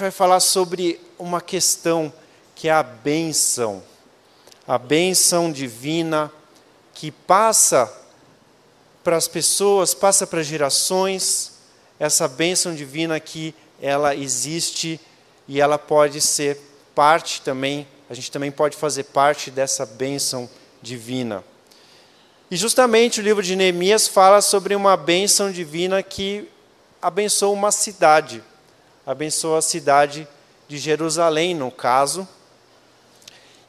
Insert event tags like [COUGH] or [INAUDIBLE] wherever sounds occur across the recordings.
gente vai falar sobre uma questão que é a bênção, a bênção divina que passa para as pessoas, passa para gerações, essa bênção divina que ela existe e ela pode ser parte também, a gente também pode fazer parte dessa bênção divina. E justamente o livro de Neemias fala sobre uma bênção divina que abençoa uma cidade, abençoa a cidade de Jerusalém, no caso.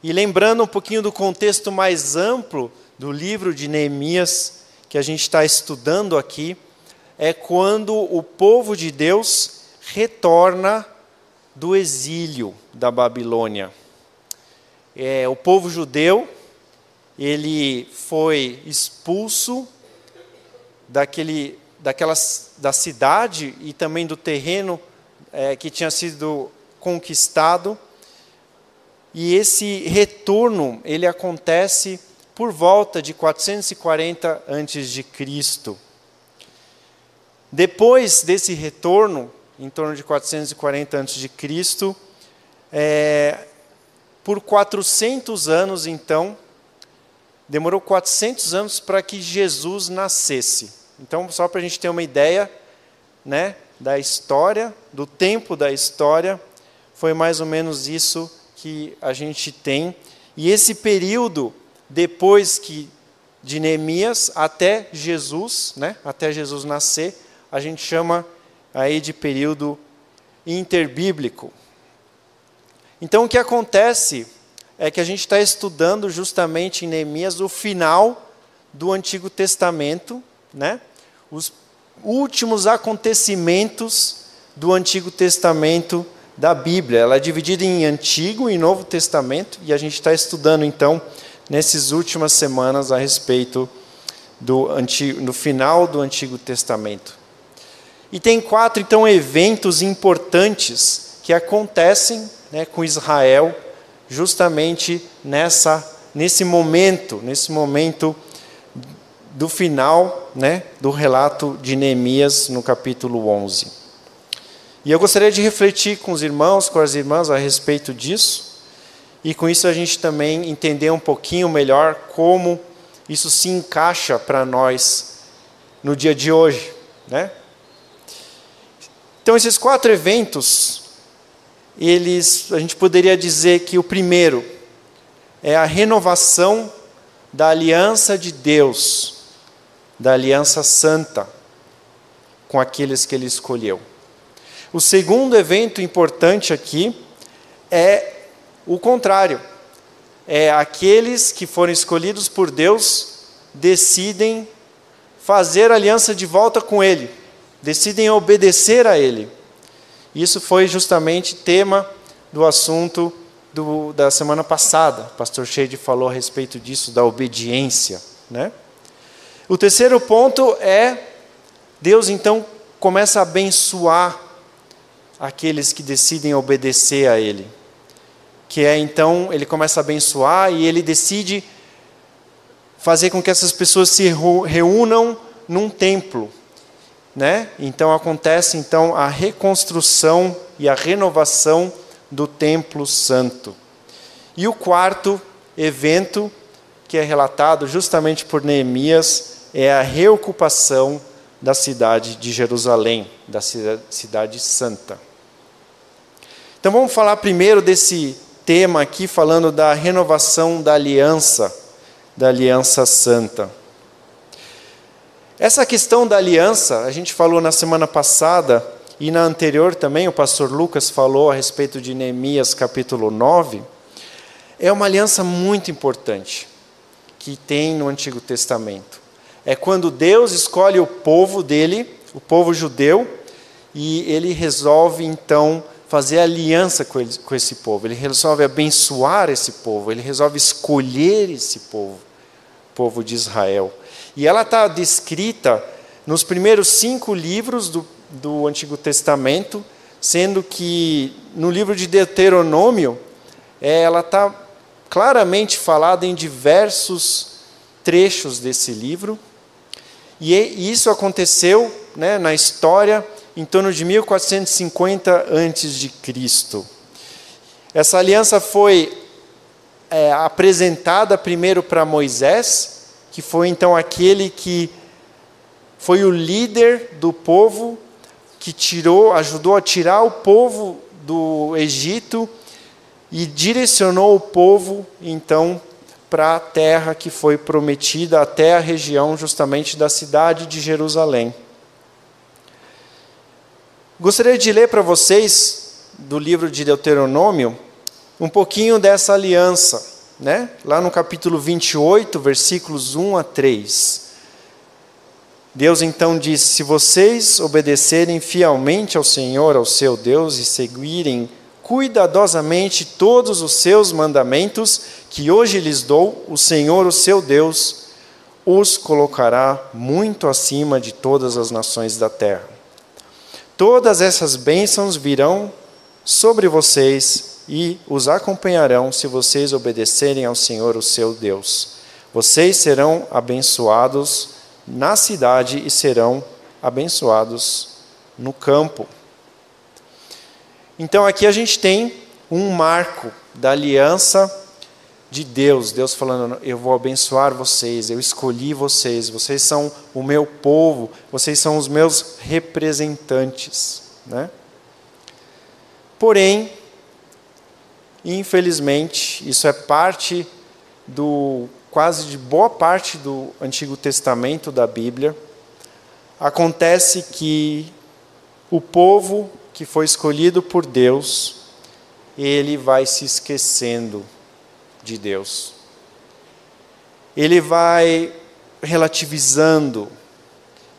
E lembrando um pouquinho do contexto mais amplo do livro de Neemias, que a gente está estudando aqui, é quando o povo de Deus retorna do exílio da Babilônia. É, o povo judeu ele foi expulso daquele, daquelas, da cidade e também do terreno é, que tinha sido conquistado. E esse retorno ele acontece por volta de 440 antes de Cristo. Depois desse retorno, em torno de 440 antes de Cristo, é, por 400 anos então demorou 400 anos para que Jesus nascesse. Então, só para a gente ter uma ideia né, da história, do tempo da história, foi mais ou menos isso que a gente tem. E esse período, depois que de Neemias até Jesus, né, até Jesus nascer, a gente chama aí de período interbíblico. Então, o que acontece é que a gente está estudando justamente em Neemias o final do Antigo Testamento, né? os últimos acontecimentos do Antigo Testamento da Bíblia. Ela é dividida em Antigo e Novo Testamento, e a gente está estudando então nessas últimas semanas a respeito do, antigo, final do Antigo Testamento. E tem quatro então eventos importantes que acontecem né, com Israel justamente nessa nesse momento, nesse momento do final, né, do relato de Neemias no capítulo 11. E eu gostaria de refletir com os irmãos, com as irmãs a respeito disso, e com isso a gente também entender um pouquinho melhor como isso se encaixa para nós no dia de hoje, né? Então esses quatro eventos eles, a gente poderia dizer que o primeiro é a renovação da aliança de Deus, da aliança santa com aqueles que ele escolheu. O segundo evento importante aqui é o contrário. É aqueles que foram escolhidos por Deus decidem fazer aliança de volta com ele, decidem obedecer a ele. Isso foi justamente tema do assunto do, da semana passada. O pastor Shade falou a respeito disso, da obediência. Né? O terceiro ponto é: Deus então começa a abençoar aqueles que decidem obedecer a Ele. Que é então, Ele começa a abençoar e Ele decide fazer com que essas pessoas se reúnam num templo né? Então acontece então a reconstrução e a renovação do templo santo. E o quarto evento que é relatado justamente por Neemias é a reocupação da cidade de Jerusalém, da cidade santa. Então vamos falar primeiro desse tema aqui falando da renovação da aliança, da aliança santa. Essa questão da aliança, a gente falou na semana passada e na anterior também, o pastor Lucas falou a respeito de Neemias capítulo 9. É uma aliança muito importante que tem no Antigo Testamento. É quando Deus escolhe o povo dele, o povo judeu, e ele resolve então fazer aliança com, ele, com esse povo, ele resolve abençoar esse povo, ele resolve escolher esse povo, povo de Israel. E ela está descrita nos primeiros cinco livros do, do Antigo Testamento, sendo que no livro de Deuteronômio, é, ela está claramente falada em diversos trechos desse livro. E isso aconteceu né, na história em torno de 1450 a.C. Essa aliança foi é, apresentada primeiro para Moisés, que foi então aquele que foi o líder do povo, que tirou, ajudou a tirar o povo do Egito e direcionou o povo então para a terra que foi prometida, até a região justamente da cidade de Jerusalém. Gostaria de ler para vocês do livro de Deuteronômio um pouquinho dessa aliança, né? Lá no capítulo 28, versículos 1 a 3. Deus então disse: Se vocês obedecerem fielmente ao Senhor, ao seu Deus, e seguirem cuidadosamente todos os seus mandamentos que hoje lhes dou, o Senhor, o seu Deus, os colocará muito acima de todas as nações da terra. Todas essas bênçãos virão sobre vocês e os acompanharão se vocês obedecerem ao Senhor, o seu Deus. Vocês serão abençoados na cidade e serão abençoados no campo. Então aqui a gente tem um marco da aliança de Deus, Deus falando: Eu vou abençoar vocês, eu escolhi vocês, vocês são o meu povo, vocês são os meus representantes. Né? Porém, Infelizmente, isso é parte do quase de boa parte do Antigo Testamento da Bíblia. Acontece que o povo que foi escolhido por Deus, ele vai se esquecendo de Deus. Ele vai relativizando,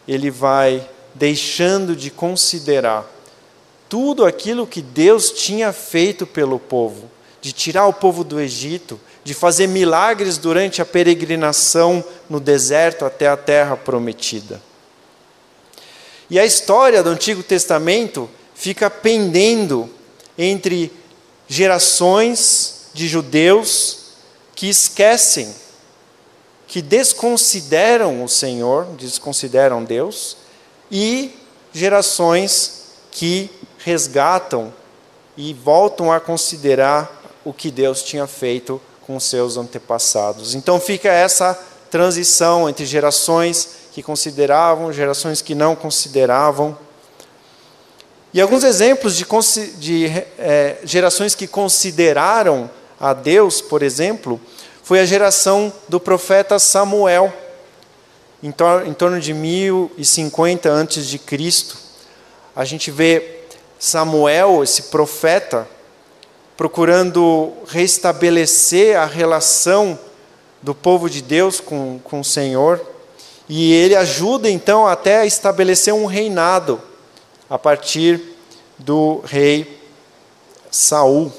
ele vai deixando de considerar tudo aquilo que Deus tinha feito pelo povo, de tirar o povo do Egito, de fazer milagres durante a peregrinação no deserto até a terra prometida. E a história do Antigo Testamento fica pendendo entre gerações de judeus que esquecem, que desconsideram o Senhor, desconsideram Deus, e gerações que resgatam e voltam a considerar o que Deus tinha feito com seus antepassados. Então fica essa transição entre gerações que consideravam, gerações que não consideravam. E alguns exemplos de, de é, gerações que consideraram a Deus, por exemplo, foi a geração do profeta Samuel, em, tor em torno de 1050 antes de Cristo. A gente vê Samuel, esse profeta, procurando restabelecer a relação do povo de Deus com, com o Senhor. E ele ajuda então até a estabelecer um reinado a partir do rei Saul.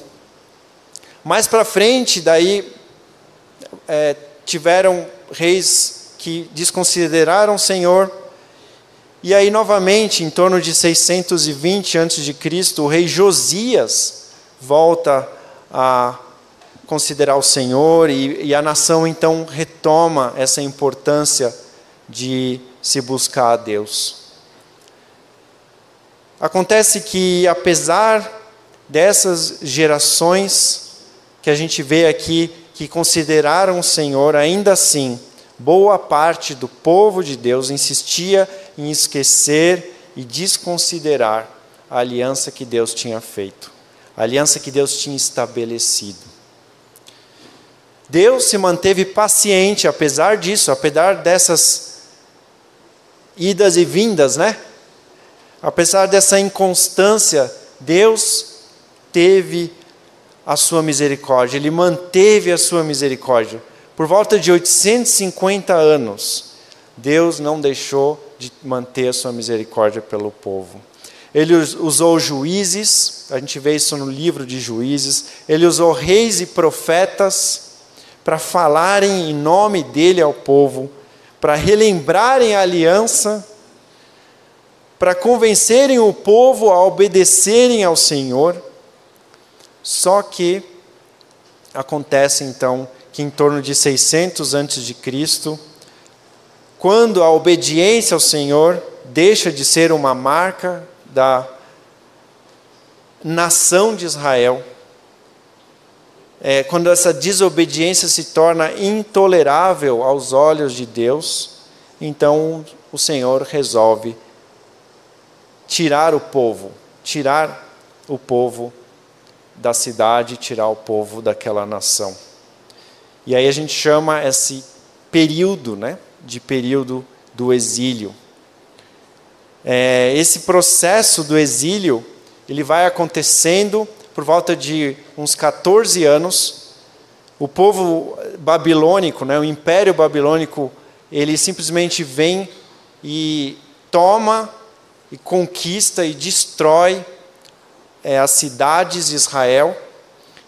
Mais para frente, daí é, tiveram reis que desconsideraram o Senhor e aí, novamente, em torno de 620 a.C., o rei Josias volta a considerar o Senhor e, e, a nação então retoma essa importância de se buscar a Deus. Acontece que, apesar dessas gerações que a gente vê aqui que consideraram o Senhor, ainda assim, boa parte do povo de Deus insistia em esquecer e desconsiderar a aliança que Deus tinha feito, a aliança que Deus tinha estabelecido. Deus se manteve paciente, apesar disso, apesar dessas idas e vindas, né? Apesar dessa inconstância, Deus teve a sua misericórdia, Ele manteve a sua misericórdia. Por volta de 850 anos, Deus não deixou de manter a sua misericórdia pelo povo. Ele usou juízes, a gente vê isso no livro de juízes, ele usou reis e profetas para falarem em nome dele ao povo, para relembrarem a aliança, para convencerem o povo a obedecerem ao Senhor. Só que acontece então que em torno de 600 antes de Cristo, quando a obediência ao Senhor deixa de ser uma marca da nação de Israel, é, quando essa desobediência se torna intolerável aos olhos de Deus, então o Senhor resolve tirar o povo, tirar o povo da cidade, tirar o povo daquela nação. E aí a gente chama esse período, né, de período do exílio. É, esse processo do exílio ele vai acontecendo por volta de uns 14 anos. O povo babilônico, né, o império babilônico, ele simplesmente vem e toma e conquista e destrói é, as cidades de Israel.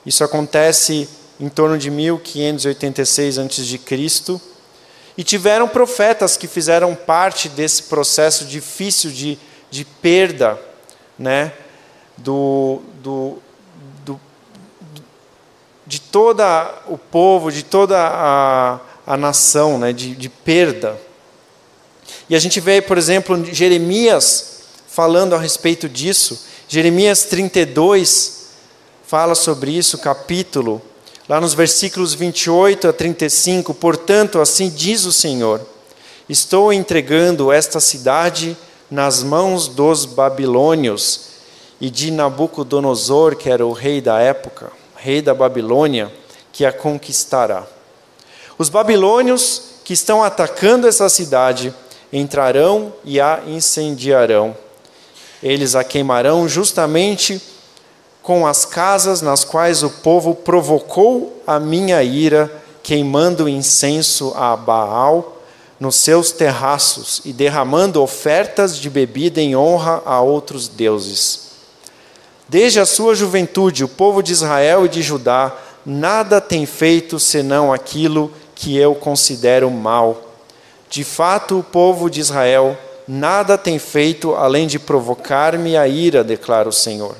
Isso acontece em torno de 1586 a.C. E tiveram profetas que fizeram parte desse processo difícil de, de perda né, do, do, do, de todo o povo, de toda a, a nação, né, de, de perda. E a gente vê, por exemplo, Jeremias falando a respeito disso. Jeremias 32 fala sobre isso, capítulo, lá nos versículos 28 a 35. Portanto, assim diz o Senhor: Estou entregando esta cidade nas mãos dos babilônios e de Nabucodonosor, que era o rei da época, rei da Babilônia, que a conquistará. Os babilônios que estão atacando essa cidade entrarão e a incendiarão. Eles a queimarão justamente com as casas nas quais o povo provocou a minha ira, queimando incenso a Baal nos seus terraços e derramando ofertas de bebida em honra a outros deuses. Desde a sua juventude, o povo de Israel e de Judá nada tem feito senão aquilo que eu considero mal. De fato, o povo de Israel nada tem feito além de provocar-me a ira, declara o Senhor.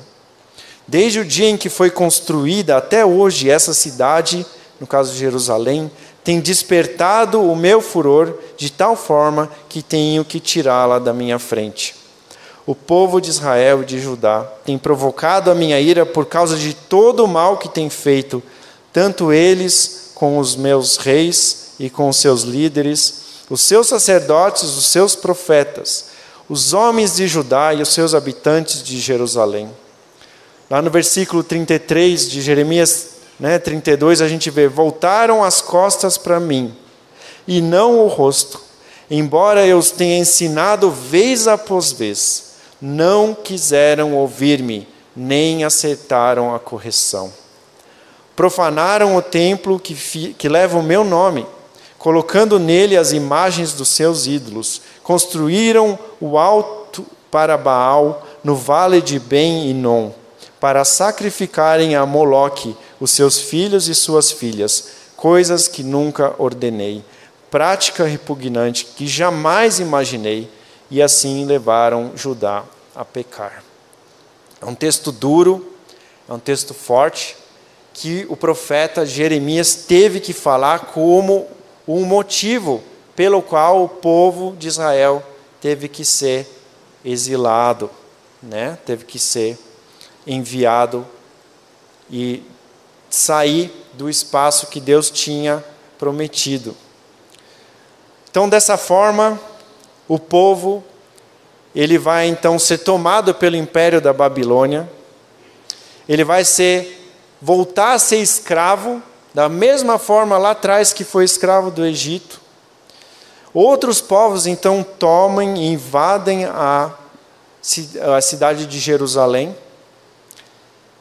Desde o dia em que foi construída até hoje essa cidade, no caso de Jerusalém, tem despertado o meu furor de tal forma que tenho que tirá-la da minha frente o povo de Israel e de Judá tem provocado a minha ira por causa de todo o mal que tem feito, tanto eles com os meus reis e com os seus líderes, os seus sacerdotes, os seus profetas, os homens de Judá e os seus habitantes de Jerusalém. Lá no versículo 33 de Jeremias né, 32, a gente vê: Voltaram as costas para mim, e não o rosto, embora eu os tenha ensinado vez após vez não quiseram ouvir-me, nem aceitaram a correção. Profanaram o templo que, que leva o meu nome, colocando nele as imagens dos seus ídolos. Construíram o alto para Baal no vale de Ben Inon, para sacrificarem a Moloque os seus filhos e suas filhas, coisas que nunca ordenei, prática repugnante que jamais imaginei e assim levaram Judá a pecar. É um texto duro, é um texto forte, que o profeta Jeremias teve que falar como um motivo pelo qual o povo de Israel teve que ser exilado, né? teve que ser enviado e sair do espaço que Deus tinha prometido. Então, dessa forma, o povo ele vai então ser tomado pelo império da Babilônia. Ele vai ser voltar a ser escravo da mesma forma lá atrás que foi escravo do Egito. Outros povos então tomam e invadem a, a cidade de Jerusalém.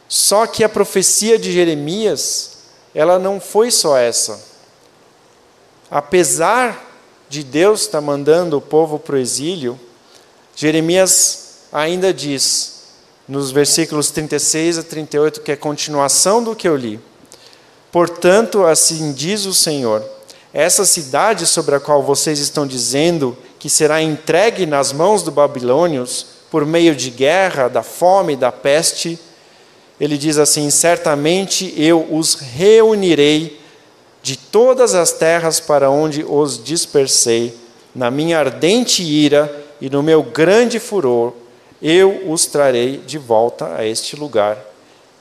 Só que a profecia de Jeremias, ela não foi só essa. Apesar de Deus estar tá mandando o povo para o exílio, Jeremias ainda diz, nos versículos 36 a 38, que é continuação do que eu li. Portanto, assim diz o Senhor: essa cidade sobre a qual vocês estão dizendo que será entregue nas mãos dos babilônios por meio de guerra, da fome, da peste, ele diz assim: certamente eu os reunirei de todas as terras para onde os dispersei, na minha ardente ira e no meu grande furor, eu os trarei de volta a este lugar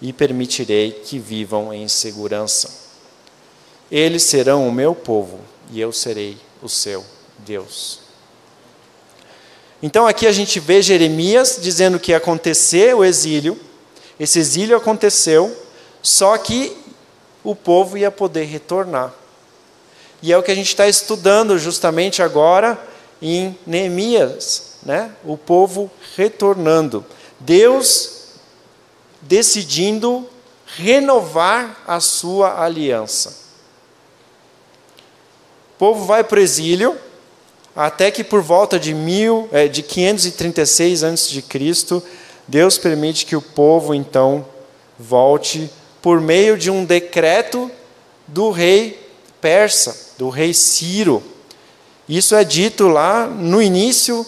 e permitirei que vivam em segurança. Eles serão o meu povo e eu serei o seu Deus. Então aqui a gente vê Jeremias dizendo que ia acontecer o exílio, esse exílio aconteceu, só que o povo ia poder retornar. E é o que a gente está estudando justamente agora em Neemias, né? o povo retornando. Deus decidindo renovar a sua aliança. O povo vai para o exílio, até que por volta de, mil, é, de 536 a.C., Deus permite que o povo então volte por meio de um decreto do rei persa, do rei Ciro. Isso é dito lá no início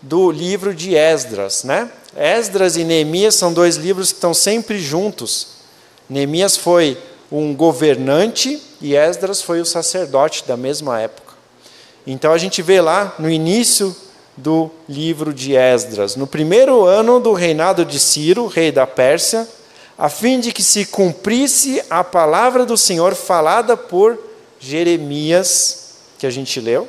do livro de Esdras, né? Esdras e Neemias são dois livros que estão sempre juntos. Neemias foi um governante e Esdras foi o sacerdote da mesma época. Então a gente vê lá no início do livro de Esdras, no primeiro ano do reinado de Ciro, rei da Pérsia, a fim de que se cumprisse a palavra do Senhor falada por Jeremias, que a gente leu.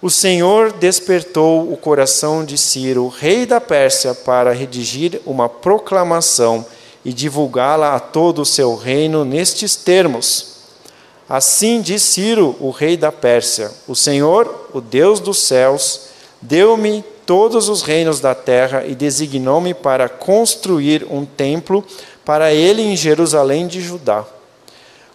O Senhor despertou o coração de Ciro, rei da Pérsia, para redigir uma proclamação e divulgá-la a todo o seu reino nestes termos. Assim diz Ciro, o rei da Pérsia: O Senhor, o Deus dos céus, deu-me todos os reinos da terra e designou-me para construir um templo para ele em Jerusalém de Judá.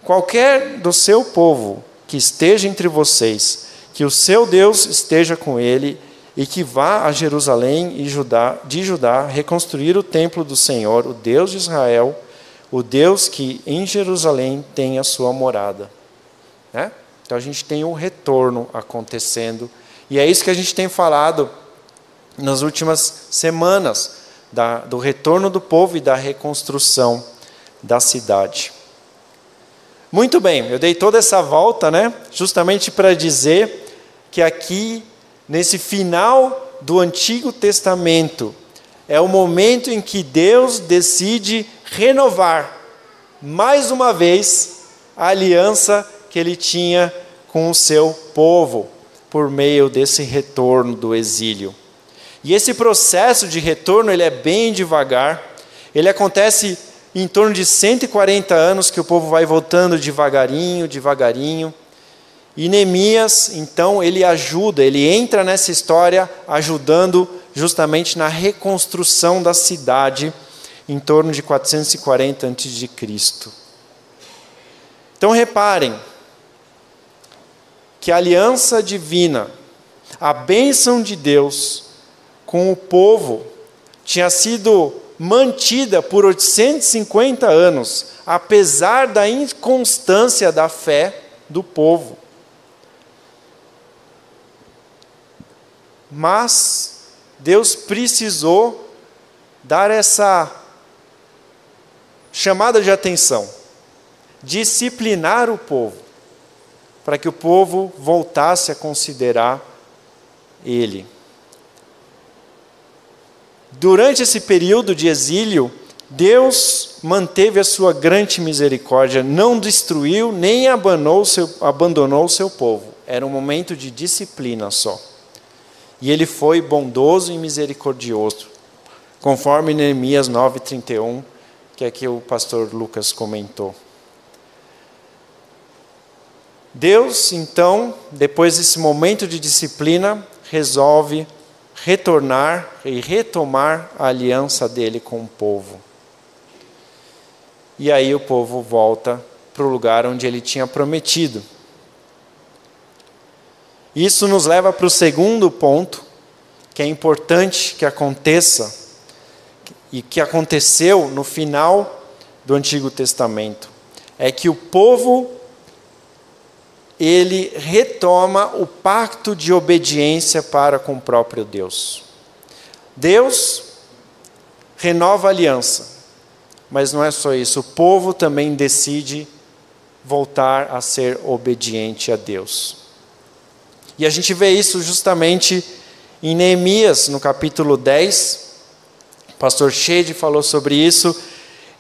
Qualquer do seu povo que esteja entre vocês, que o seu Deus esteja com ele e que vá a Jerusalém e Judá, de Judá reconstruir o templo do Senhor, o Deus de Israel, o Deus que em Jerusalém tem a sua morada. Né? Então a gente tem um retorno acontecendo e é isso que a gente tem falado nas últimas semanas, da, do retorno do povo e da reconstrução da cidade. Muito bem, eu dei toda essa volta, né, justamente para dizer que aqui, nesse final do Antigo Testamento, é o momento em que Deus decide renovar, mais uma vez, a aliança que ele tinha com o seu povo, por meio desse retorno do exílio. E esse processo de retorno ele é bem devagar. Ele acontece em torno de 140 anos que o povo vai voltando devagarinho, devagarinho. E Neemias, então, ele ajuda, ele entra nessa história ajudando justamente na reconstrução da cidade em torno de 440 a.C. Então reparem que a aliança divina, a bênção de Deus, com o povo tinha sido mantida por 850 anos, apesar da inconstância da fé do povo. Mas Deus precisou dar essa chamada de atenção, disciplinar o povo, para que o povo voltasse a considerar Ele. Durante esse período de exílio, Deus manteve a sua grande misericórdia, não destruiu nem abandonou seu, abandonou o seu povo. Era um momento de disciplina só. E ele foi bondoso e misericordioso, conforme Neemias 9:31, que aqui o pastor Lucas comentou. Deus, então, depois desse momento de disciplina, resolve retornar e retomar a aliança dele com o povo. E aí o povo volta para o lugar onde ele tinha prometido. Isso nos leva para o segundo ponto, que é importante que aconteça, e que aconteceu no final do Antigo Testamento. É que o povo ele retoma o pacto de obediência para com o próprio Deus. Deus renova a aliança, mas não é só isso, o povo também decide voltar a ser obediente a Deus. E a gente vê isso justamente em Neemias, no capítulo 10, pastor Shade falou sobre isso.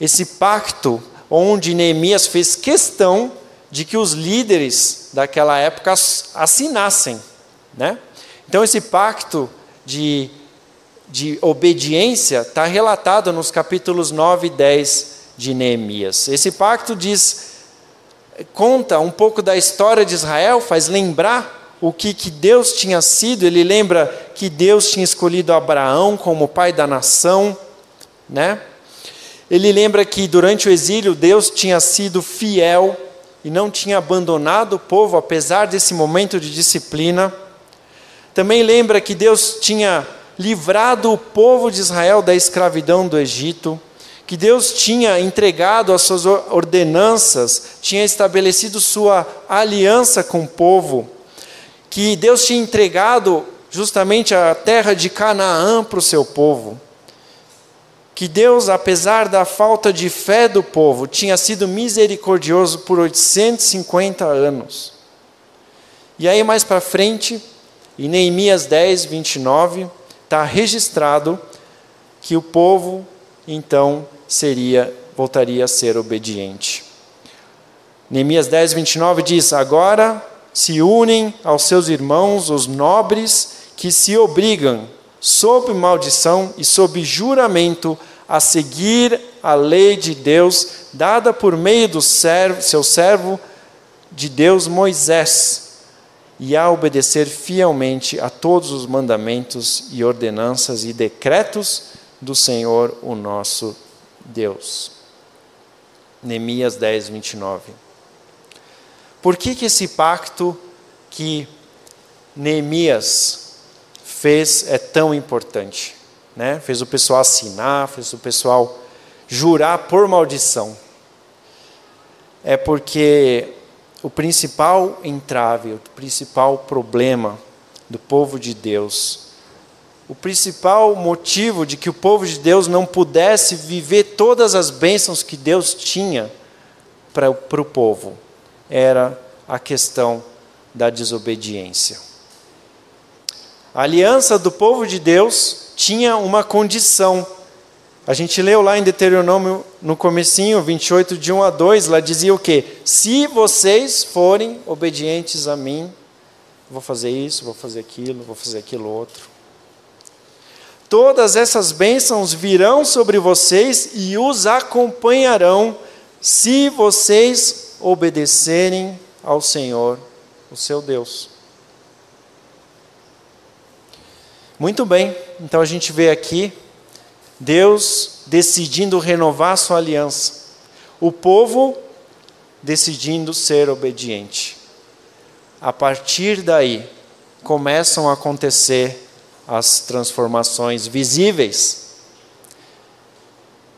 Esse pacto onde Neemias fez questão de que os líderes daquela época assinassem. Né? Então, esse pacto de, de obediência está relatado nos capítulos 9 e 10 de Neemias. Esse pacto diz, conta um pouco da história de Israel, faz lembrar o que, que Deus tinha sido. Ele lembra que Deus tinha escolhido Abraão como pai da nação, né? Ele lembra que durante o exílio Deus tinha sido fiel e não tinha abandonado o povo apesar desse momento de disciplina. Também lembra que Deus tinha livrado o povo de Israel da escravidão do Egito, que Deus tinha entregado as suas ordenanças, tinha estabelecido sua aliança com o povo, que Deus tinha entregado justamente a terra de Canaã para o seu povo. Que Deus, apesar da falta de fé do povo, tinha sido misericordioso por 850 anos. E aí, mais para frente, em Neemias 10, 29, está registrado que o povo, então, seria voltaria a ser obediente. Neemias 10, 29 diz: Agora se unem aos seus irmãos, os nobres, que se obrigam, sob maldição e sob juramento, a seguir a lei de Deus dada por meio do servo, seu servo de Deus Moisés, e a obedecer fielmente a todos os mandamentos e ordenanças e decretos do Senhor, o nosso Deus. Neemias 10, 29. Por que, que esse pacto que Neemias fez é tão importante. Né? Fez o pessoal assinar, fez o pessoal jurar por maldição. É porque o principal entrave, o principal problema do povo de Deus, o principal motivo de que o povo de Deus não pudesse viver todas as bênçãos que Deus tinha para o povo, era a questão da desobediência. A aliança do povo de Deus tinha uma condição. A gente leu lá em Deuteronômio, no comecinho, 28, de 1 a 2, lá dizia o quê? Se vocês forem obedientes a mim, vou fazer isso, vou fazer aquilo, vou fazer aquilo outro. Todas essas bênçãos virão sobre vocês e os acompanharão se vocês obedecerem ao Senhor, o seu Deus. Muito bem, então a gente vê aqui Deus decidindo renovar sua aliança, o povo decidindo ser obediente. A partir daí, começam a acontecer as transformações visíveis.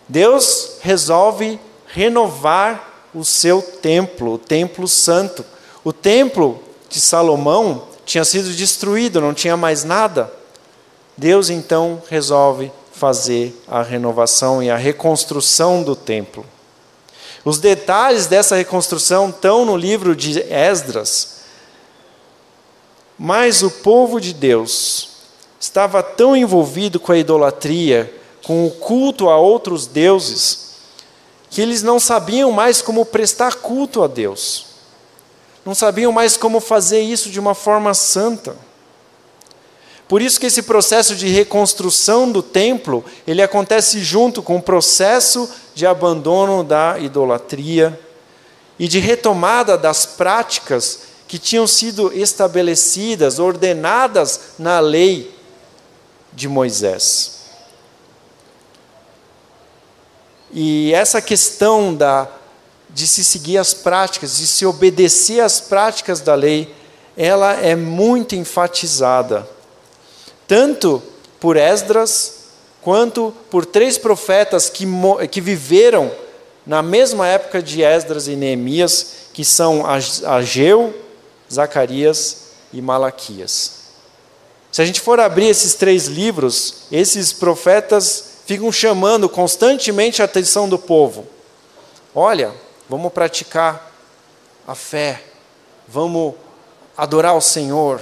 Deus resolve renovar o seu templo, o templo santo. O templo de Salomão tinha sido destruído, não tinha mais nada. Deus então resolve fazer a renovação e a reconstrução do templo. Os detalhes dessa reconstrução estão no livro de Esdras. Mas o povo de Deus estava tão envolvido com a idolatria, com o culto a outros deuses, que eles não sabiam mais como prestar culto a Deus. Não sabiam mais como fazer isso de uma forma santa. Por isso que esse processo de reconstrução do templo, ele acontece junto com o processo de abandono da idolatria e de retomada das práticas que tinham sido estabelecidas, ordenadas na lei de Moisés. E essa questão da, de se seguir as práticas, de se obedecer às práticas da lei, ela é muito enfatizada tanto por Esdras, quanto por três profetas que, que viveram na mesma época de Esdras e Neemias, que são Ageu, Zacarias e Malaquias. Se a gente for abrir esses três livros, esses profetas ficam chamando constantemente a atenção do povo. Olha, vamos praticar a fé, vamos adorar o Senhor,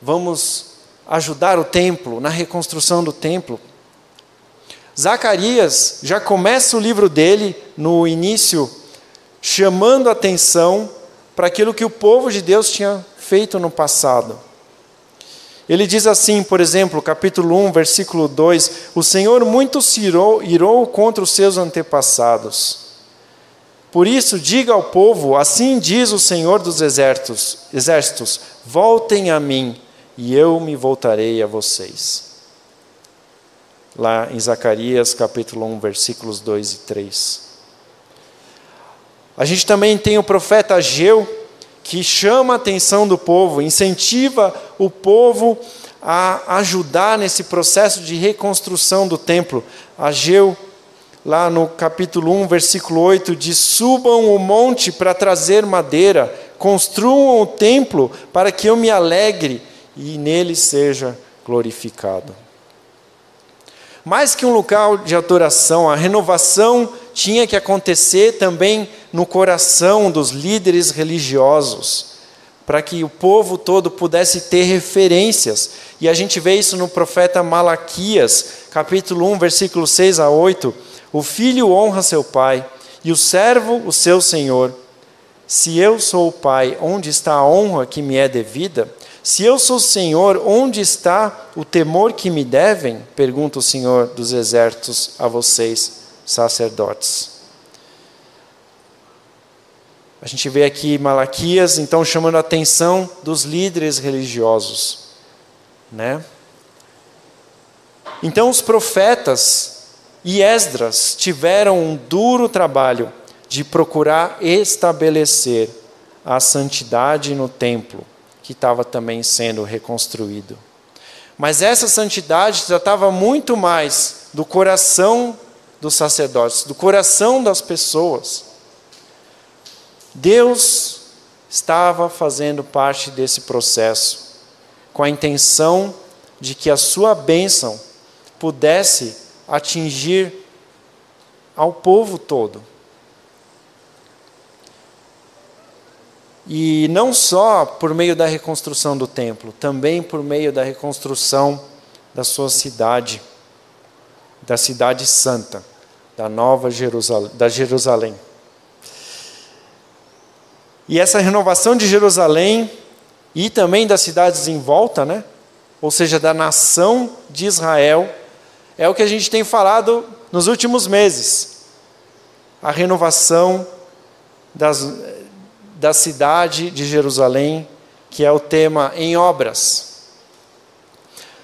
vamos ajudar o templo, na reconstrução do templo. Zacarias já começa o livro dele no início chamando atenção para aquilo que o povo de Deus tinha feito no passado. Ele diz assim, por exemplo, capítulo 1, versículo 2: O Senhor muito se irou, irou contra os seus antepassados. Por isso, diga ao povo: Assim diz o Senhor dos exércitos: exércitos voltem a mim, e eu me voltarei a vocês lá em Zacarias capítulo 1, versículos 2 e 3. A gente também tem o profeta Ageu, que chama a atenção do povo, incentiva o povo a ajudar nesse processo de reconstrução do templo. Ageu, lá no capítulo 1, versículo 8, diz: Subam o monte para trazer madeira, construam o templo para que eu me alegre e nele seja glorificado. Mais que um local de adoração, a renovação tinha que acontecer também no coração dos líderes religiosos, para que o povo todo pudesse ter referências. E a gente vê isso no profeta Malaquias, capítulo 1, versículo 6 a 8. O filho honra seu pai, e o servo o seu senhor. Se eu sou o pai, onde está a honra que me é devida? Se eu sou Senhor, onde está o temor que me devem? Pergunta o Senhor dos exércitos a vocês, sacerdotes. A gente vê aqui Malaquias, então, chamando a atenção dos líderes religiosos. Né? Então, os profetas e Esdras tiveram um duro trabalho de procurar estabelecer a santidade no templo que estava também sendo reconstruído. Mas essa santidade tratava muito mais do coração dos sacerdotes, do coração das pessoas. Deus estava fazendo parte desse processo, com a intenção de que a sua bênção pudesse atingir ao povo todo. E não só por meio da reconstrução do templo, também por meio da reconstrução da sua cidade, da cidade santa, da nova Jerusalém, da Jerusalém. E essa renovação de Jerusalém e também das cidades em volta, né? Ou seja, da nação de Israel, é o que a gente tem falado nos últimos meses. A renovação das, da cidade de Jerusalém, que é o tema em obras.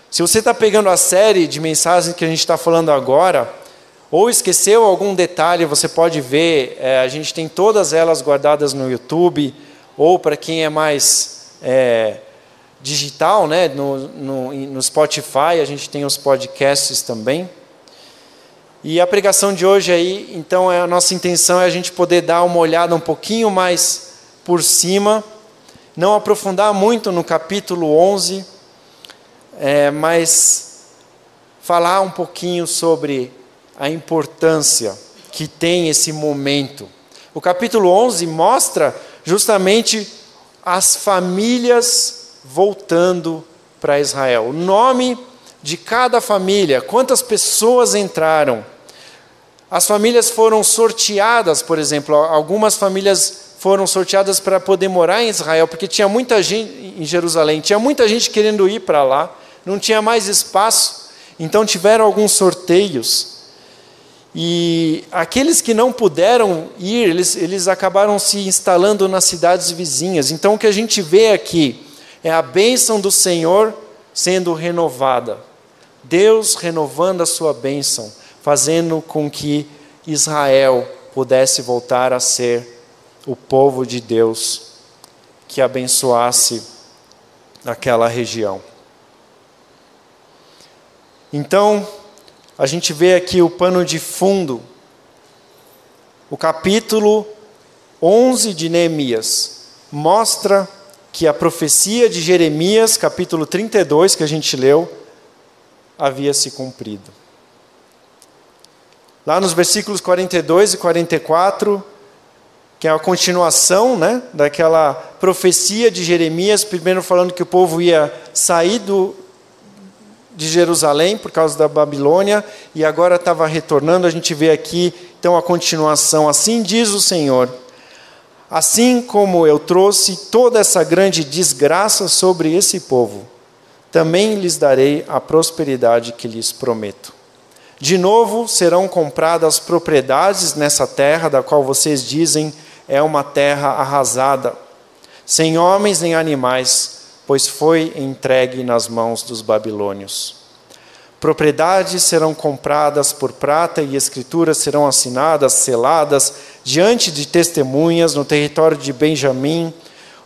Se você está pegando a série de mensagens que a gente está falando agora, ou esqueceu algum detalhe, você pode ver, é, a gente tem todas elas guardadas no YouTube, ou para quem é mais é, digital, né, no, no, no Spotify, a gente tem os podcasts também. E a pregação de hoje aí, então, é a nossa intenção é a gente poder dar uma olhada um pouquinho mais por cima, não aprofundar muito no capítulo 11, é, mas falar um pouquinho sobre a importância que tem esse momento. O capítulo 11 mostra justamente as famílias voltando para Israel. O nome de cada família, quantas pessoas entraram. As famílias foram sorteadas, por exemplo, algumas famílias foram sorteadas para poder morar em Israel, porque tinha muita gente em Jerusalém, tinha muita gente querendo ir para lá, não tinha mais espaço, então tiveram alguns sorteios. E aqueles que não puderam ir, eles, eles acabaram se instalando nas cidades vizinhas. Então o que a gente vê aqui é a bênção do Senhor sendo renovada. Deus renovando a sua bênção, fazendo com que Israel pudesse voltar a ser o povo de Deus que abençoasse aquela região. Então, a gente vê aqui o pano de fundo, o capítulo 11 de Neemias, mostra que a profecia de Jeremias, capítulo 32, que a gente leu, havia se cumprido. Lá nos versículos 42 e 44, que é a continuação né, daquela profecia de Jeremias, primeiro falando que o povo ia sair do, de Jerusalém por causa da Babilônia e agora estava retornando. A gente vê aqui então a continuação. Assim diz o Senhor: Assim como eu trouxe toda essa grande desgraça sobre esse povo, também lhes darei a prosperidade que lhes prometo. De novo serão compradas propriedades nessa terra, da qual vocês dizem é uma terra arrasada, sem homens nem animais, pois foi entregue nas mãos dos babilônios. Propriedades serão compradas por prata e escrituras serão assinadas, seladas, diante de testemunhas no território de Benjamim,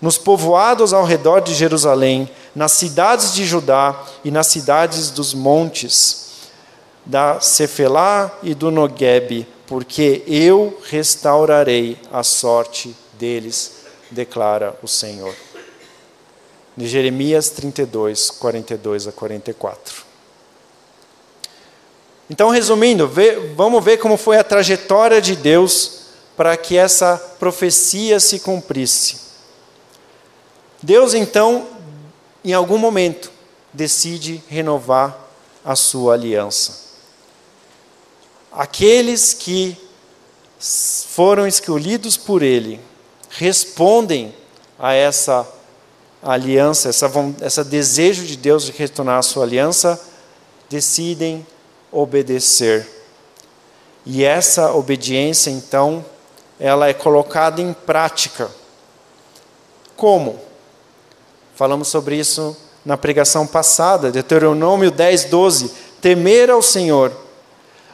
nos povoados ao redor de Jerusalém, nas cidades de Judá e nas cidades dos montes da Cefelá e do Noguebe, porque eu restaurarei a sorte deles, declara o Senhor. De Jeremias 32, 42 a 44. Então, resumindo, vamos ver como foi a trajetória de Deus para que essa profecia se cumprisse. Deus, então, em algum momento, decide renovar a sua aliança aqueles que foram escolhidos por Ele respondem a essa aliança, essa, esse desejo de Deus de retornar a sua aliança, decidem obedecer. E essa obediência, então, ela é colocada em prática. Como? Falamos sobre isso na pregação passada, Deuteronômio 10, 12. Temer ao Senhor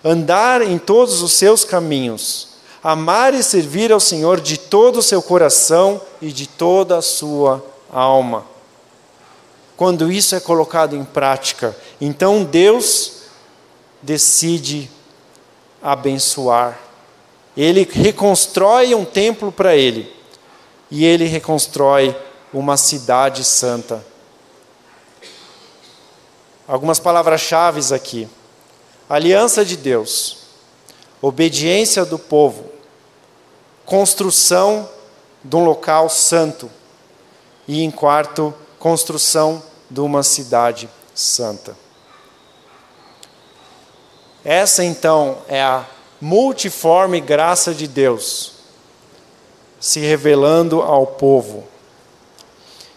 andar em todos os seus caminhos, amar e servir ao Senhor de todo o seu coração e de toda a sua alma. Quando isso é colocado em prática, então Deus decide abençoar. Ele reconstrói um templo para ele e ele reconstrói uma cidade santa. Algumas palavras-chave aqui aliança de Deus, obediência do povo, construção de um local santo e, em quarto, construção de uma cidade santa. Essa então é a multiforme graça de Deus se revelando ao povo.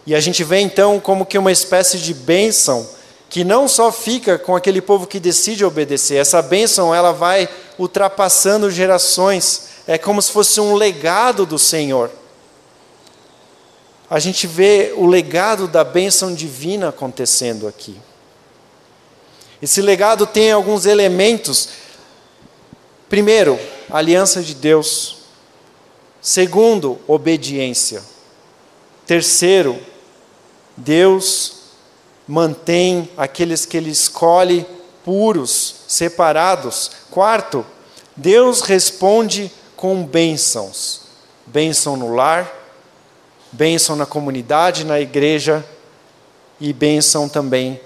E a gente vê então como que uma espécie de bênção que não só fica com aquele povo que decide obedecer, essa bênção ela vai ultrapassando gerações, é como se fosse um legado do Senhor. A gente vê o legado da bênção divina acontecendo aqui. Esse legado tem alguns elementos. Primeiro, aliança de Deus. Segundo, obediência. Terceiro, Deus mantém aqueles que ele escolhe puros, separados. Quarto, Deus responde com bênçãos: bênção no lar, bênção na comunidade, na igreja e bênção também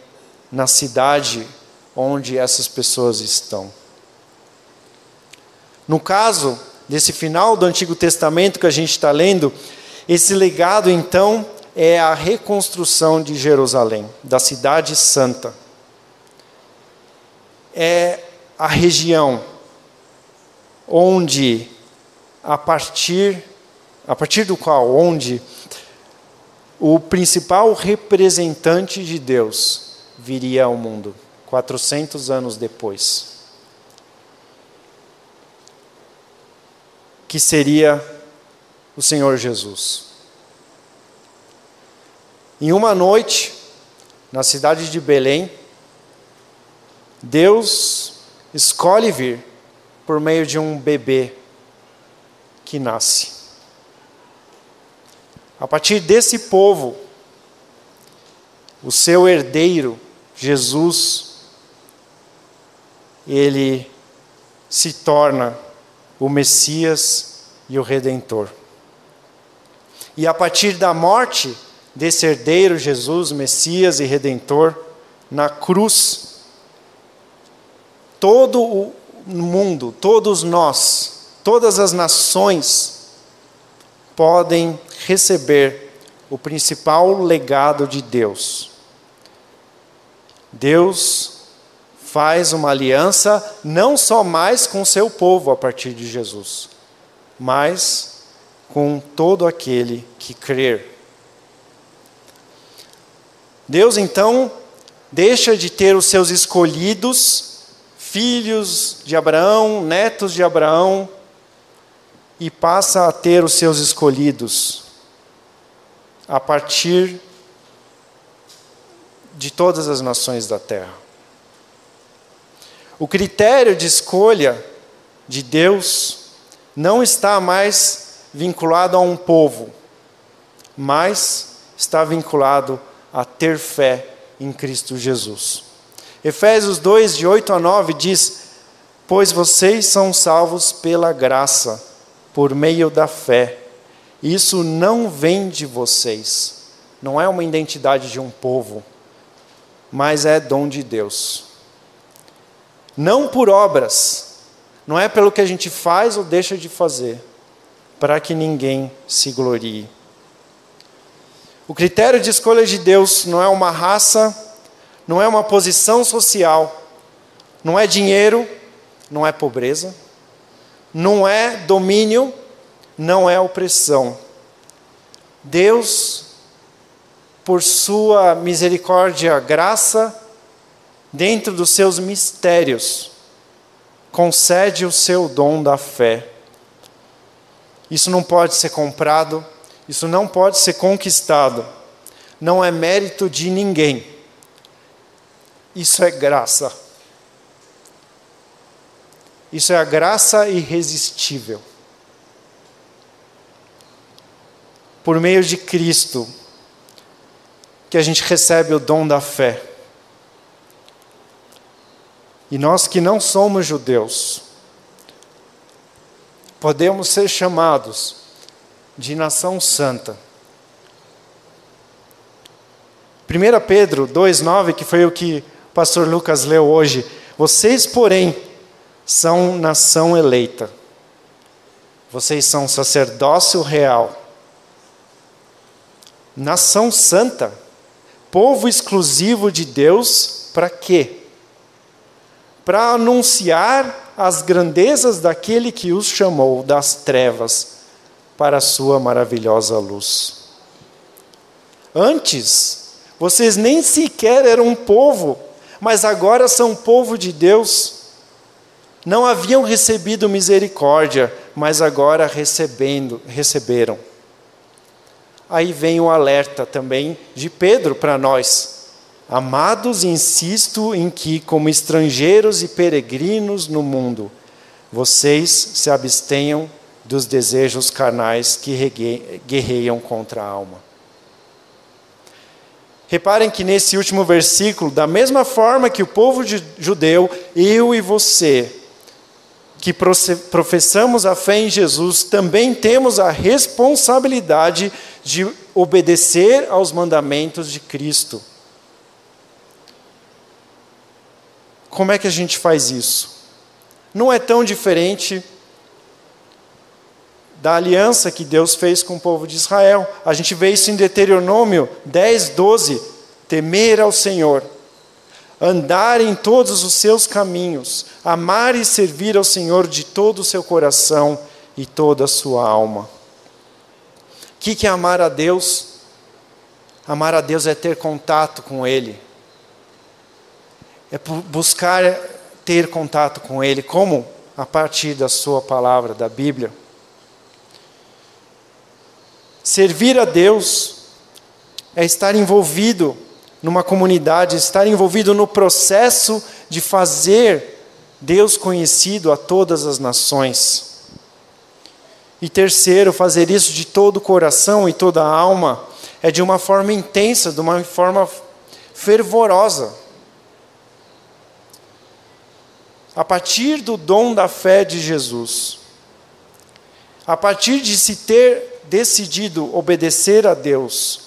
na cidade onde essas pessoas estão. No caso desse final do Antigo Testamento que a gente está lendo, esse legado então é a reconstrução de Jerusalém, da cidade santa. É a região onde a partir a partir do qual onde o principal representante de Deus viria ao mundo 400 anos depois. Que seria o Senhor Jesus. Em uma noite, na cidade de Belém, Deus escolhe vir por meio de um bebê que nasce. A partir desse povo, o seu herdeiro, Jesus, ele se torna o Messias e o Redentor. E a partir da morte desse herdeiro Jesus, Messias e Redentor, na cruz, todo o mundo, todos nós, todas as nações podem receber o principal legado de Deus. Deus faz uma aliança não só mais com seu povo a partir de Jesus, mas com todo aquele que crer. Deus então deixa de ter os seus escolhidos, filhos de Abraão, netos de Abraão, e passa a ter os seus escolhidos a partir de todas as nações da terra. O critério de escolha de Deus não está mais vinculado a um povo, mas está vinculado a ter fé em Cristo Jesus. Efésios 2, de 8 a 9 diz: Pois vocês são salvos pela graça, por meio da fé. Isso não vem de vocês, não é uma identidade de um povo, mas é dom de Deus. Não por obras, não é pelo que a gente faz ou deixa de fazer, para que ninguém se glorie. O critério de escolha de Deus não é uma raça, não é uma posição social, não é dinheiro, não é pobreza, não é domínio, não é opressão. Deus, por sua misericórdia, graça, dentro dos seus mistérios, concede o seu dom da fé. Isso não pode ser comprado, isso não pode ser conquistado, não é mérito de ninguém. Isso é graça. Isso é a graça irresistível. Por meio de Cristo, que a gente recebe o dom da fé. E nós que não somos judeus, podemos ser chamados de nação santa. 1 Pedro 2,9, que foi o que pastor Lucas leu hoje. Vocês, porém, são nação eleita. Vocês são sacerdócio real. Nação santa. Povo exclusivo de Deus, para quê? Para anunciar as grandezas daquele que os chamou das trevas para a sua maravilhosa luz. Antes, vocês nem sequer eram um povo mas agora são povo de Deus. Não haviam recebido misericórdia, mas agora recebendo, receberam. Aí vem o alerta também de Pedro para nós. Amados, insisto em que, como estrangeiros e peregrinos no mundo, vocês se abstenham dos desejos carnais que guerreiam contra a alma. Reparem que nesse último versículo, da mesma forma que o povo judeu, eu e você, que professamos a fé em Jesus, também temos a responsabilidade de obedecer aos mandamentos de Cristo. Como é que a gente faz isso? Não é tão diferente da aliança que Deus fez com o povo de Israel. A gente vê isso em Deuteronômio 10, 12. Temer ao Senhor, andar em todos os seus caminhos, amar e servir ao Senhor de todo o seu coração e toda a sua alma. O que é amar a Deus? Amar a Deus é ter contato com Ele, é buscar ter contato com Ele. Como? A partir da Sua palavra, da Bíblia. Servir a Deus é estar envolvido numa comunidade, estar envolvido no processo de fazer Deus conhecido a todas as nações. E terceiro, fazer isso de todo o coração e toda a alma é de uma forma intensa, de uma forma fervorosa. A partir do dom da fé de Jesus, a partir de se ter decidido obedecer a Deus,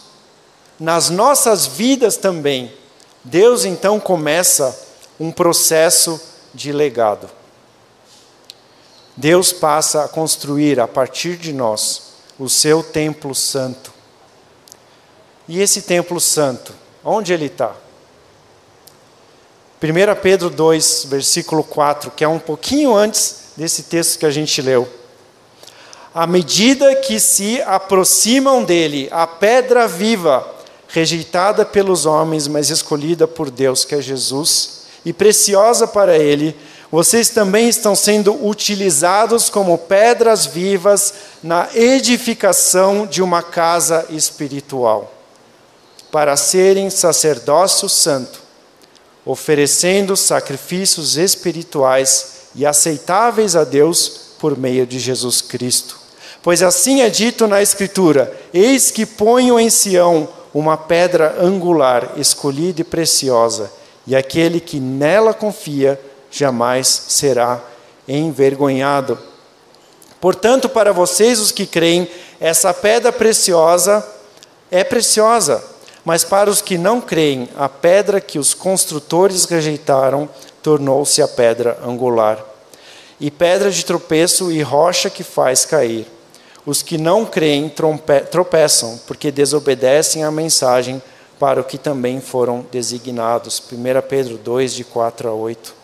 nas nossas vidas também, Deus então começa um processo de legado. Deus passa a construir a partir de nós o seu templo santo. E esse templo santo, onde ele está? 1 Pedro 2, versículo 4, que é um pouquinho antes desse texto que a gente leu. À medida que se aproximam dele, a pedra viva, rejeitada pelos homens, mas escolhida por Deus, que é Jesus, e preciosa para ele, vocês também estão sendo utilizados como pedras vivas na edificação de uma casa espiritual, para serem sacerdócio santo oferecendo sacrifícios espirituais e aceitáveis a Deus por meio de Jesus Cristo. Pois assim é dito na Escritura: Eis que ponho em Sião uma pedra angular, escolhida e preciosa, e aquele que nela confia jamais será envergonhado. Portanto, para vocês, os que creem, essa pedra preciosa é preciosa mas para os que não creem, a pedra que os construtores rejeitaram tornou-se a pedra angular, e pedra de tropeço e rocha que faz cair. Os que não creem tropeçam, porque desobedecem à mensagem para o que também foram designados. 1 Pedro 2, de 4 a 8.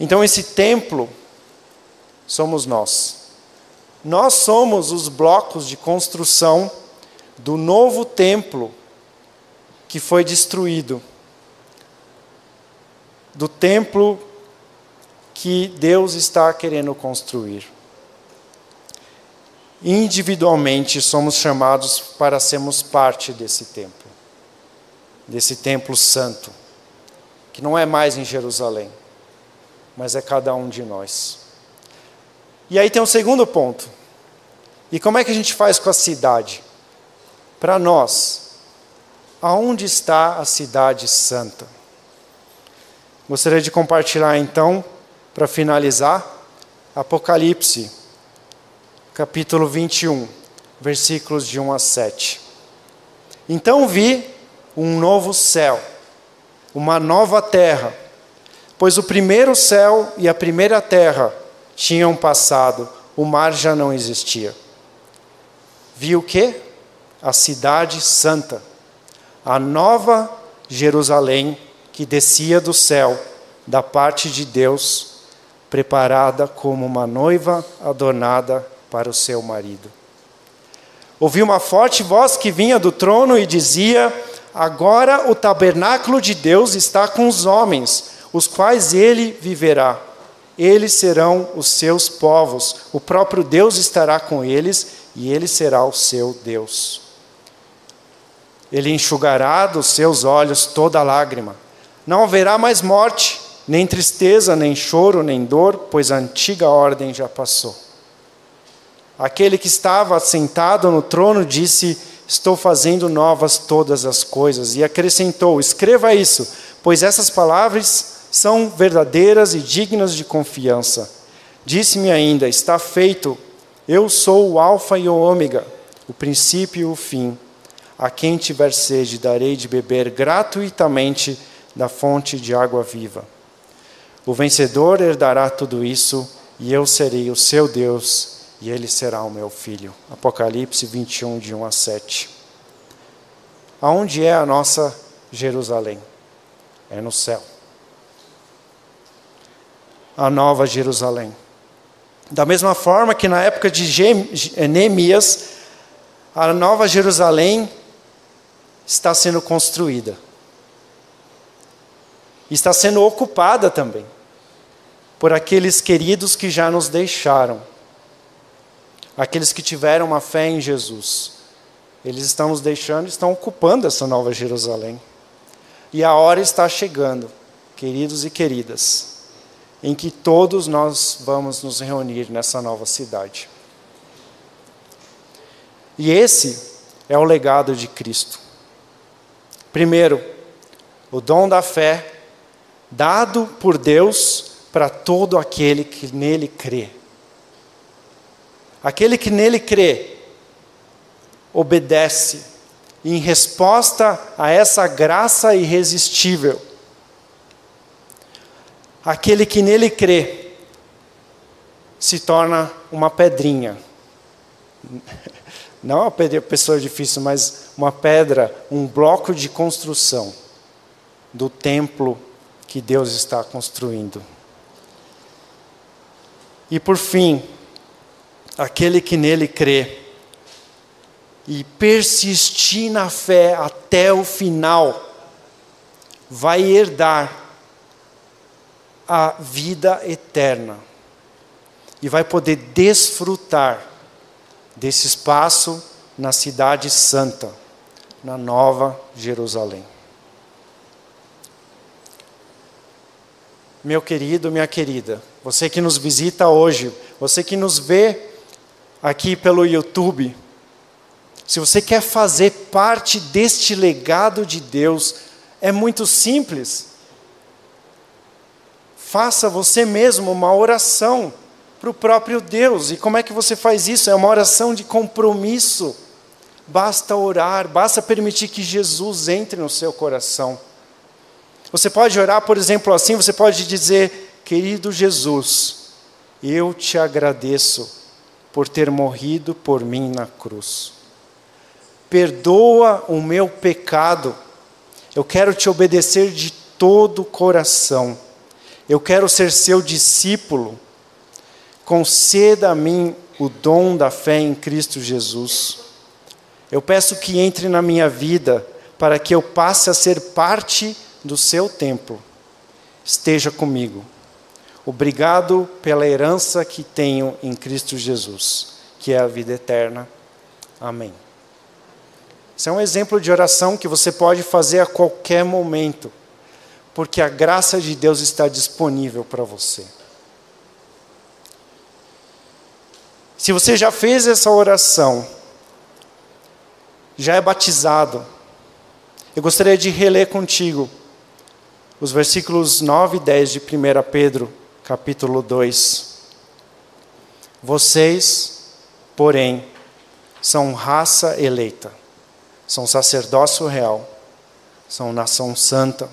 Então, esse templo somos nós. Nós somos os blocos de construção do novo templo que foi destruído, do templo que Deus está querendo construir. Individualmente somos chamados para sermos parte desse templo, desse templo santo, que não é mais em Jerusalém, mas é cada um de nós. E aí tem um segundo ponto. E como é que a gente faz com a cidade? Para nós, aonde está a cidade santa? Gostaria de compartilhar então, para finalizar, Apocalipse, capítulo 21, versículos de 1 a 7. Então vi um novo céu, uma nova terra, pois o primeiro céu e a primeira terra tinham passado, o mar já não existia. Vi o quê? a cidade santa, a nova Jerusalém que descia do céu, da parte de Deus, preparada como uma noiva adornada para o seu marido. Ouvi uma forte voz que vinha do trono e dizia: Agora o tabernáculo de Deus está com os homens, os quais ele viverá. Eles serão os seus povos, o próprio Deus estará com eles e ele será o seu Deus. Ele enxugará dos seus olhos toda lágrima. Não haverá mais morte, nem tristeza, nem choro, nem dor, pois a antiga ordem já passou. Aquele que estava sentado no trono disse: Estou fazendo novas todas as coisas. E acrescentou: Escreva isso, pois essas palavras são verdadeiras e dignas de confiança. Disse-me ainda: Está feito. Eu sou o Alfa e o Ômega, o princípio e o fim. A quem tiver sede, darei de beber gratuitamente da fonte de água viva. O vencedor herdará tudo isso, e eu serei o seu Deus, e ele será o meu filho. Apocalipse 21, de 1 a 7. Aonde é a nossa Jerusalém? É no céu. A nova Jerusalém. Da mesma forma que na época de Neemias, a nova Jerusalém está sendo construída. Está sendo ocupada também por aqueles queridos que já nos deixaram, aqueles que tiveram uma fé em Jesus. Eles estão nos deixando, estão ocupando essa nova Jerusalém. E a hora está chegando, queridos e queridas, em que todos nós vamos nos reunir nessa nova cidade. E esse é o legado de Cristo. Primeiro, o dom da fé dado por Deus para todo aquele que nele crê. Aquele que nele crê obedece em resposta a essa graça irresistível. Aquele que nele crê se torna uma pedrinha. [LAUGHS] Não uma pessoa difícil, mas uma pedra, um bloco de construção. do templo que Deus está construindo. E por fim, aquele que nele crê e persistir na fé até o final, vai herdar a vida eterna e vai poder desfrutar desse espaço na Cidade Santa, na Nova Jerusalém. Meu querido, minha querida, você que nos visita hoje, você que nos vê aqui pelo YouTube, se você quer fazer parte deste legado de Deus, é muito simples. Faça você mesmo uma oração para o próprio Deus. E como é que você faz isso? É uma oração de compromisso. Basta orar, basta permitir que Jesus entre no seu coração. Você pode orar, por exemplo, assim: você pode dizer, querido Jesus, eu te agradeço por ter morrido por mim na cruz. Perdoa o meu pecado. Eu quero te obedecer de todo o coração. Eu quero ser seu discípulo. Conceda a mim o dom da fé em Cristo Jesus. Eu peço que entre na minha vida para que eu passe a ser parte do seu templo. Esteja comigo. Obrigado pela herança que tenho em Cristo Jesus, que é a vida eterna. Amém. Isso é um exemplo de oração que você pode fazer a qualquer momento, porque a graça de Deus está disponível para você. Se você já fez essa oração, já é batizado, eu gostaria de reler contigo os versículos 9 e 10 de 1 Pedro, capítulo 2. Vocês, porém, são raça eleita são sacerdócio real, são nação santa,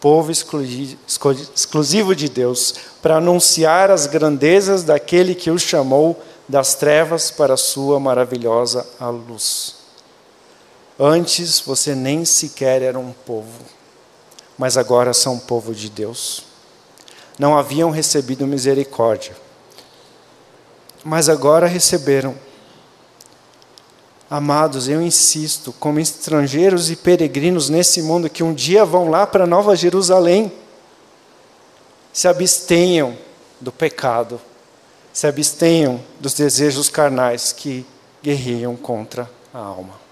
povo exclusivo de Deus, para anunciar as grandezas daquele que os chamou das trevas para a sua maravilhosa luz. Antes você nem sequer era um povo, mas agora são povo de Deus. Não haviam recebido misericórdia, mas agora receberam Amados, eu insisto, como estrangeiros e peregrinos nesse mundo que um dia vão lá para Nova Jerusalém, se abstenham do pecado, se abstenham dos desejos carnais que guerreiam contra a alma.